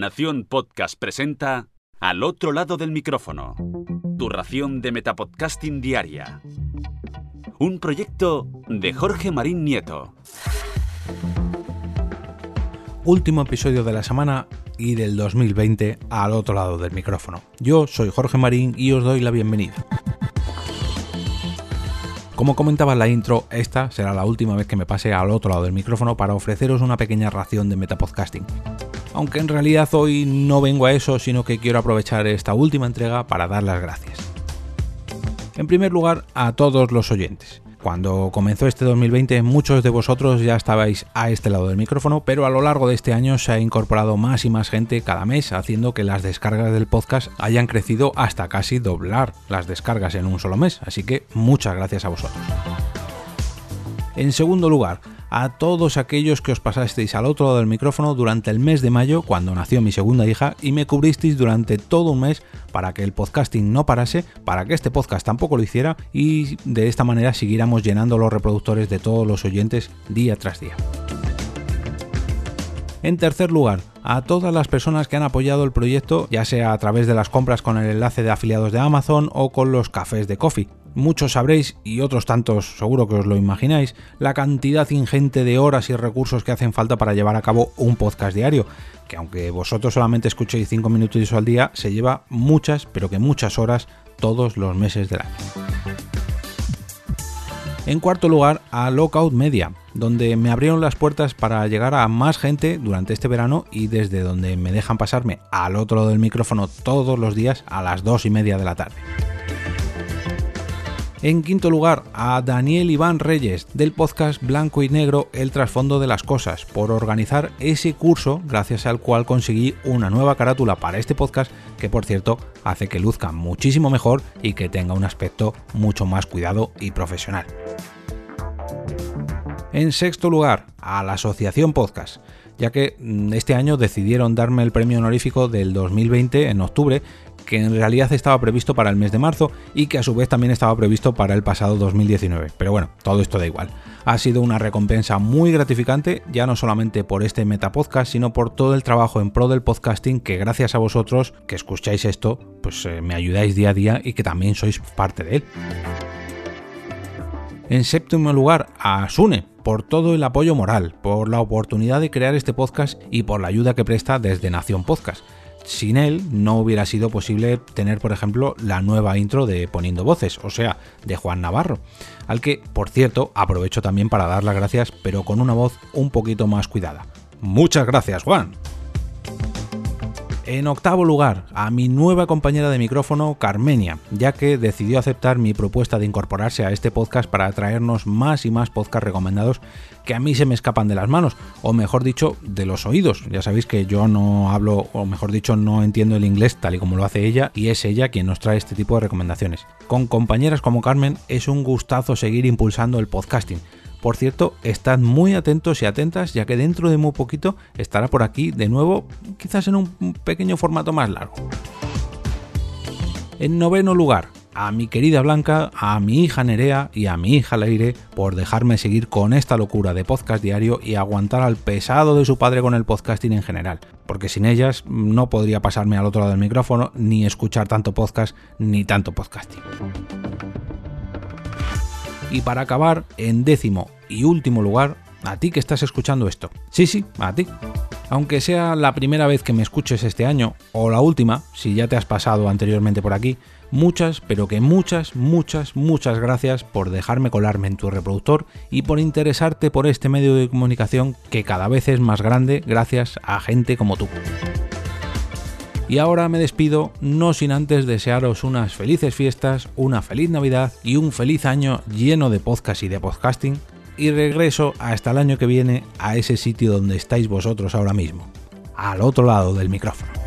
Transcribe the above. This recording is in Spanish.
Nación Podcast presenta Al otro lado del micrófono. Tu ración de Metapodcasting Diaria. Un proyecto de Jorge Marín Nieto. Último episodio de la semana y del 2020 al otro lado del micrófono. Yo soy Jorge Marín y os doy la bienvenida. Como comentaba en la intro, esta será la última vez que me pase al otro lado del micrófono para ofreceros una pequeña ración de metapodcasting. Aunque en realidad hoy no vengo a eso, sino que quiero aprovechar esta última entrega para dar las gracias. En primer lugar, a todos los oyentes. Cuando comenzó este 2020 muchos de vosotros ya estabais a este lado del micrófono, pero a lo largo de este año se ha incorporado más y más gente cada mes, haciendo que las descargas del podcast hayan crecido hasta casi doblar las descargas en un solo mes. Así que muchas gracias a vosotros. En segundo lugar, a todos aquellos que os pasasteis al otro lado del micrófono durante el mes de mayo, cuando nació mi segunda hija, y me cubristeis durante todo un mes para que el podcasting no parase, para que este podcast tampoco lo hiciera, y de esta manera siguiéramos llenando los reproductores de todos los oyentes día tras día. En tercer lugar, a todas las personas que han apoyado el proyecto, ya sea a través de las compras con el enlace de afiliados de Amazon o con los cafés de coffee. Muchos sabréis, y otros tantos seguro que os lo imagináis, la cantidad ingente de horas y recursos que hacen falta para llevar a cabo un podcast diario, que aunque vosotros solamente escuchéis 5 minutos al día, se lleva muchas, pero que muchas horas todos los meses del año. En cuarto lugar, a Lockout Media, donde me abrieron las puertas para llegar a más gente durante este verano y desde donde me dejan pasarme al otro lado del micrófono todos los días a las 2 y media de la tarde. En quinto lugar, a Daniel Iván Reyes del podcast Blanco y Negro El trasfondo de las cosas por organizar ese curso gracias al cual conseguí una nueva carátula para este podcast que por cierto hace que luzca muchísimo mejor y que tenga un aspecto mucho más cuidado y profesional. En sexto lugar, a la Asociación Podcast, ya que mm, este año decidieron darme el premio honorífico del 2020 en octubre que en realidad estaba previsto para el mes de marzo y que a su vez también estaba previsto para el pasado 2019. Pero bueno, todo esto da igual. Ha sido una recompensa muy gratificante, ya no solamente por este metapodcast, sino por todo el trabajo en pro del podcasting que gracias a vosotros que escucháis esto, pues eh, me ayudáis día a día y que también sois parte de él. En séptimo lugar, a Sune, por todo el apoyo moral, por la oportunidad de crear este podcast y por la ayuda que presta desde Nación Podcast sin él no hubiera sido posible tener, por ejemplo, la nueva intro de Poniendo Voces, o sea, de Juan Navarro, al que, por cierto, aprovecho también para dar las gracias, pero con una voz un poquito más cuidada. Muchas gracias, Juan. En octavo lugar, a mi nueva compañera de micrófono, Carmenia, ya que decidió aceptar mi propuesta de incorporarse a este podcast para traernos más y más podcasts recomendados que a mí se me escapan de las manos, o mejor dicho, de los oídos. Ya sabéis que yo no hablo, o mejor dicho, no entiendo el inglés tal y como lo hace ella, y es ella quien nos trae este tipo de recomendaciones. Con compañeras como Carmen es un gustazo seguir impulsando el podcasting por cierto, estad muy atentos y atentas ya que dentro de muy poquito estará por aquí de nuevo, quizás en un pequeño formato más largo. En noveno lugar, a mi querida Blanca, a mi hija Nerea y a mi hija Leire por dejarme seguir con esta locura de podcast diario y aguantar al pesado de su padre con el podcasting en general, porque sin ellas no podría pasarme al otro lado del micrófono ni escuchar tanto podcast ni tanto podcasting. Y para acabar, en décimo y último lugar, a ti que estás escuchando esto. Sí, sí, a ti. Aunque sea la primera vez que me escuches este año, o la última, si ya te has pasado anteriormente por aquí, muchas, pero que muchas, muchas, muchas gracias por dejarme colarme en tu reproductor y por interesarte por este medio de comunicación que cada vez es más grande gracias a gente como tú. Y ahora me despido, no sin antes desearos unas felices fiestas, una feliz Navidad y un feliz año lleno de podcast y de podcasting. Y regreso hasta el año que viene a ese sitio donde estáis vosotros ahora mismo, al otro lado del micrófono.